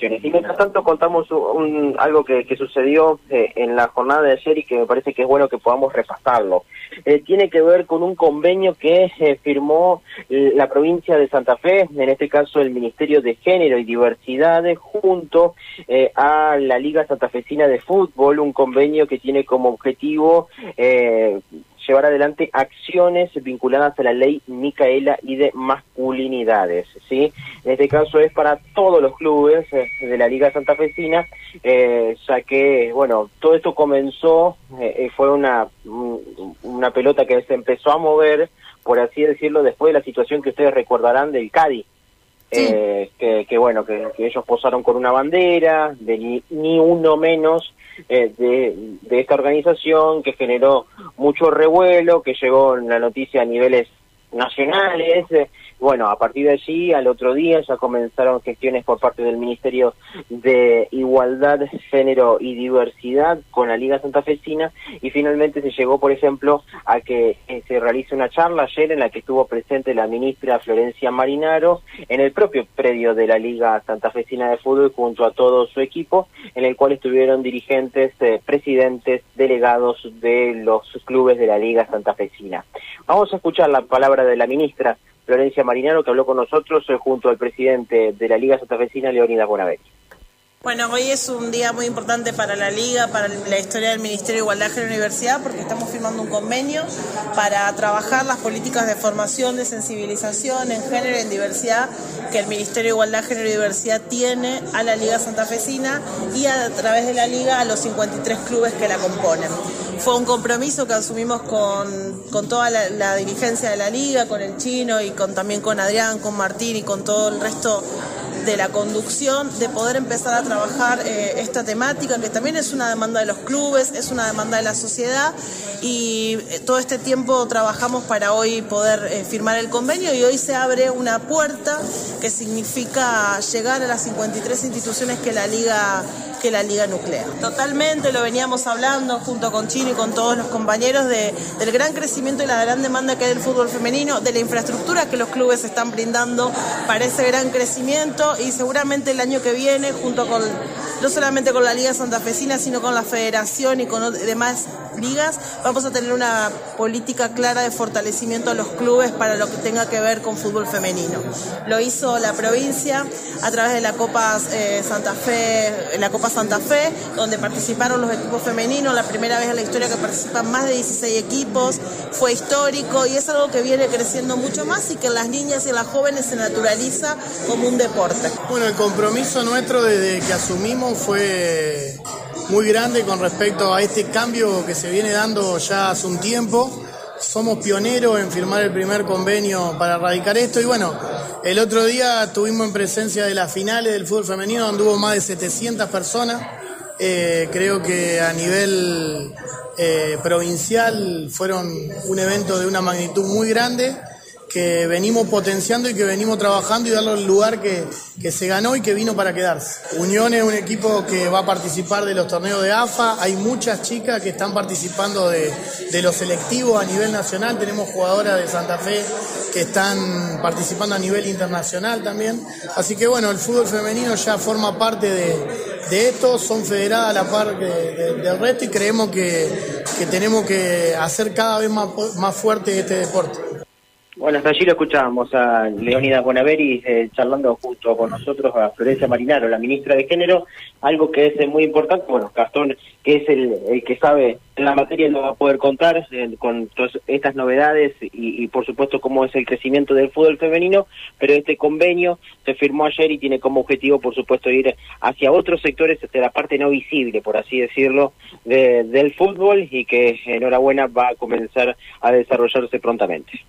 Y mientras tanto contamos un, algo que, sucedió eh, en la jornada de ayer y que me parece que es bueno que podamos repasarlo. Eh, tiene que ver con un convenio que eh, firmó la provincia de Santa Fe, en este caso el Ministerio de Género y Diversidad, junto a la Liga Santafesina de Fútbol, un convenio que tiene como objetivo llevar adelante acciones vinculadas a la ley Micaela y de masculinidades, ¿sí? En este caso es para todos los clubes eh, de la Liga Santafesina, eh, ya que, bueno, todo esto comenzó, eh, fue una, una pelota que se empezó a mover, por así decirlo, después de la situación que ustedes recordarán del Cádiz, eh, que, bueno, que, ellos posaron con una bandera, de ni, ni uno menos eh, de, de, esta organización, que generó mucho revuelo, que llegó en la noticia a niveles nacionales, eh, bueno, a partir de allí, al otro día ya comenzaron gestiones por parte del Ministerio de Igualdad, Género y Diversidad con la Liga Santafesina y finalmente se llegó, por ejemplo, a que eh, se realice una charla ayer en la que estuvo presente la ministra Florencia Marinaro en el propio predio de la Liga Santafesina de Fútbol junto a todo su equipo, en el cual estuvieron dirigentes, eh, presidentes, delegados de los clubes de la Liga Santafesina. Vamos a escuchar la palabra de la ministra Florencia Marinaro, que habló con nosotros eh, junto al presidente de la Liga Santafesina, Leonidas Bonaveri. Bueno, hoy es un día muy importante para la Liga, para la historia del Ministerio de Igualdad de la Universidad, porque estamos firmando un convenio para trabajar las políticas de formación, de sensibilización en género y en diversidad que el Ministerio de Igualdad, Género y Diversidad tiene a la Liga Santafesina y a, través de la Liga a los 53 clubes que la componen. Fue un compromiso que asumimos con, con toda la, dirigencia de la Liga, con el chino y con, también con Adrián, con Martín y con todo el resto de la conducción, de poder empezar a trabajar eh, esta temática, que también es una demanda de los clubes, es una demanda de la sociedad y eh, todo este tiempo trabajamos para hoy poder eh, firmar el convenio y hoy se abre una puerta que significa llegar a las 53 instituciones que la liga que la liga nuclea. Totalmente lo veníamos hablando junto con Chino y con todos los compañeros de, del gran crecimiento y la gran demanda que hay del fútbol femenino, de la infraestructura que los clubes están brindando para ese gran crecimiento y seguramente el año que viene junto con no solamente con la Liga Santafesina, sino con la Federación y con demás ligas, vamos a tener una política clara de fortalecimiento a los clubes para lo que tenga que ver con fútbol femenino. Lo hizo la provincia a través de la Copa eh, Santa Fe, la Copa Santa Fe, donde participaron los equipos femeninos, la primera vez en la historia que participan más de 16 equipos, fue histórico y es algo que viene creciendo mucho más y que en las niñas y en las jóvenes se naturaliza como un deporte. Bueno, el compromiso nuestro desde que asumimos fue muy grande con respecto a este cambio que se viene dando ya hace un tiempo. Somos pioneros en firmar el primer convenio para erradicar esto y bueno, el otro día estuvimos en presencia de las finales del fútbol femenino, donde hubo más de 700 personas. Eh, creo que a nivel eh, provincial fueron un evento de una magnitud muy grande que venimos potenciando y que venimos trabajando y darle el lugar que, que, se ganó y que vino para quedarse. Unión es un equipo que va a participar de los torneos de AFA, hay muchas chicas que están participando de, de los selectivos a nivel nacional, tenemos jugadoras de Santa Fe que están participando a nivel internacional también, así que bueno, el fútbol femenino ya forma parte de, de esto, son federadas a la par del resto y creemos que, que tenemos que hacer cada vez más, más fuerte este deporte. Bueno, hasta allí lo escuchábamos a Leonida Bonaveri eh, charlando justo con nosotros a Florencia Marinaro, la ministra de Género, algo que es muy importante, bueno, Gastón, que es el, que sabe en la materia, lo va a poder contar eh, con todas estas novedades y, por supuesto cómo es el crecimiento del fútbol femenino, pero este convenio se firmó ayer y tiene como objetivo, por supuesto, ir hacia otros sectores, hacia la parte no visible, por así decirlo, del fútbol y que enhorabuena va a comenzar a desarrollarse prontamente.